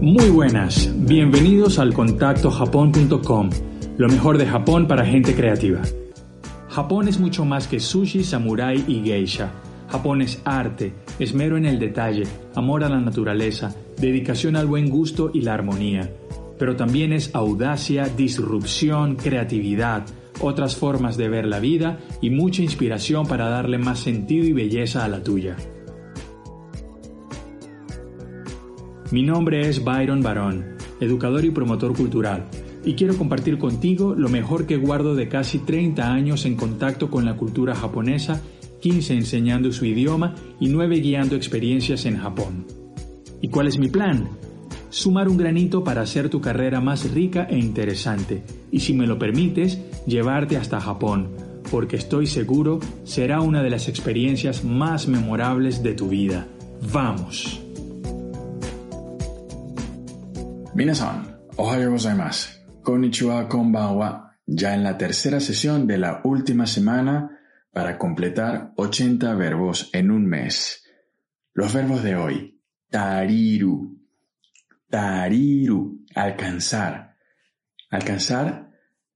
Muy buenas, bienvenidos al contactojapón.com, lo mejor de Japón para gente creativa. Japón es mucho más que sushi, samurai y geisha. Japón es arte, esmero en el detalle, amor a la naturaleza, dedicación al buen gusto y la armonía. Pero también es audacia, disrupción, creatividad, otras formas de ver la vida y mucha inspiración para darle más sentido y belleza a la tuya. Mi nombre es Byron Barón, educador y promotor cultural, y quiero compartir contigo lo mejor que guardo de casi 30 años en contacto con la cultura japonesa, 15 enseñando su idioma y 9 guiando experiencias en Japón. ¿Y cuál es mi plan? Sumar un granito para hacer tu carrera más rica e interesante, y si me lo permites, llevarte hasta Japón, porque estoy seguro será una de las experiencias más memorables de tu vida. ¡Vamos! Minasan, ohayo gozaimasu. Konnichiwa, konbanwa. Ya en la tercera sesión de la última semana para completar 80 verbos en un mes. Los verbos de hoy. Tariru. Tariru. Alcanzar. Alcanzar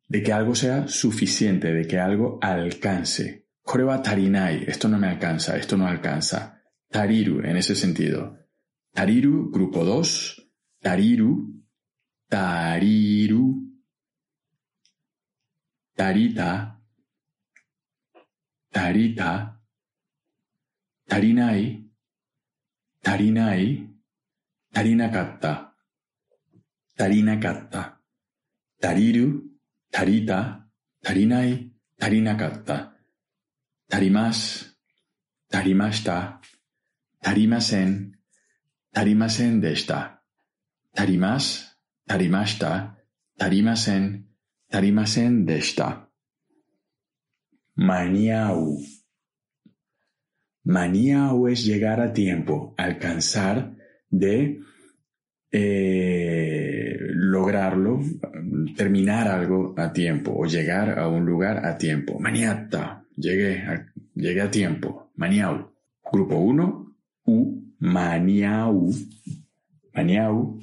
de que algo sea suficiente, de que algo alcance. Koreba tarinai. Esto no me alcanza, esto no alcanza. Tariru en ese sentido. Tariru, grupo 2足りる足りる足りた足りた足りない？足りない？足りなかった？足りなかった？足りる？足りた足りない？足りなかった？足ります？足りました？足りません？足りませんでした？Tarimas, tarimashita, tarimasen, tarimasen deshita. Maniau. Maniau es llegar a tiempo, alcanzar de eh, lograrlo, terminar algo a tiempo o llegar a un lugar a tiempo. Maniata, llegué a, llegué a tiempo. Maniau. Grupo 1, U, maniau. Maniau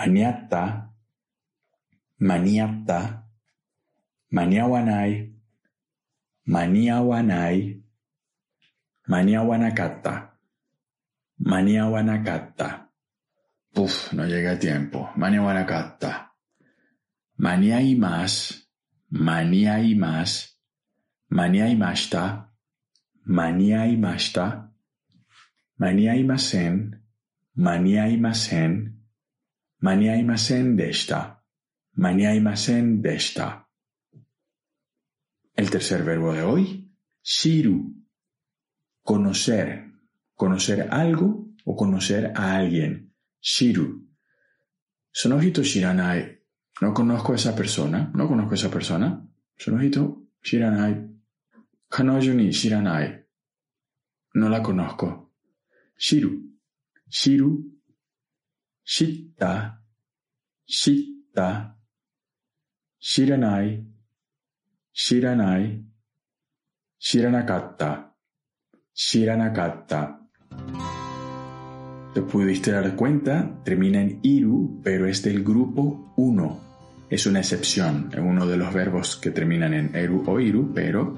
maniata, maniata, maniawanai, maniawanai, maniawanakata, maniawanakata. Puf, no llega a tiempo. Maniawanakata. Mania y más, mania y más, Maniaimasen deshita. Maniaimasen deshita. El tercer verbo de hoy, shiru. Conocer. Conocer algo o conocer a alguien. Shiru. Sonohito shiranai. No conozco a esa persona. No conozco a esa persona. Sonohito shiranai. Kanojo ni shiranai. No la conozco. Shiru. Shiru shitta, shitta, shiranai, shiranai, shiranakatta, shiranakatta. Te pudiste dar cuenta, termina en iru, pero es del grupo 1. Es una excepción en uno de los verbos que terminan en eru o iru, pero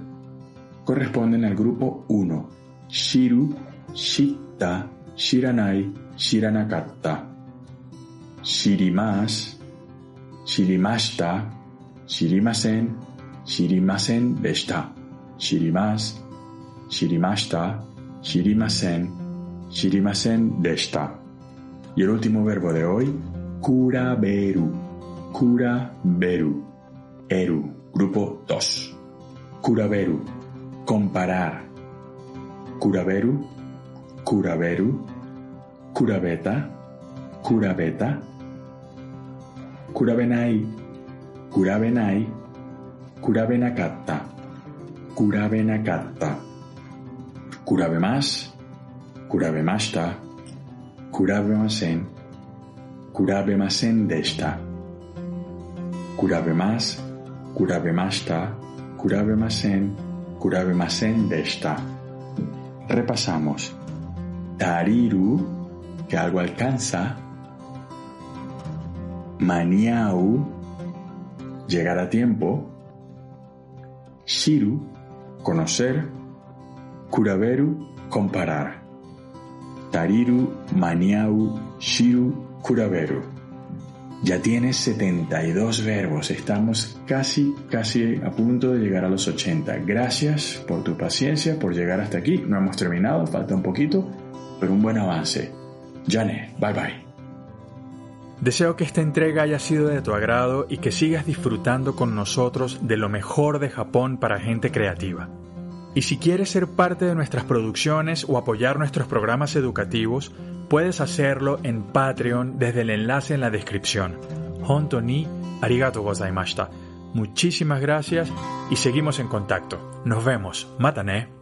corresponden al grupo 1. Shiru, shitta, shiranai, shiranakatta. Shirimas, Shirimashita, Shirimasen, Shirimasen deshita. Shirimas, Shirimashita, Shirimasen, Shirimasen deshita. Y el último verbo de hoy, kuraberu, kuraberu, eru, grupo 2. Kuraberu, comparar. Kuraberu, kuraberu, kurabeta, kurabeta, kurabenai, kurabenai, kurabenakatta, kurabenakatta, kurabemasu, kurabemashita, kurabemasen, kurabemasen deshita, kurabemasu, kurabemashita, kurabemasen, kurabemasen deshita. Repasamos. Tariru, que algo alcanza. Maniau, llegar a tiempo. Shiru, conocer. Kuraberu, comparar. Tariru, Maniau, Shiru, Kuraberu. Ya tienes 72 verbos, estamos casi, casi a punto de llegar a los 80. Gracias por tu paciencia, por llegar hasta aquí. No hemos terminado, falta un poquito, pero un buen avance. Jane, bye bye. Deseo que esta entrega haya sido de tu agrado y que sigas disfrutando con nosotros de lo mejor de Japón para gente creativa. Y si quieres ser parte de nuestras producciones o apoyar nuestros programas educativos, puedes hacerlo en Patreon desde el enlace en la descripción. Honto ni arigato gozaimashita. Muchísimas gracias y seguimos en contacto. Nos vemos. Matane.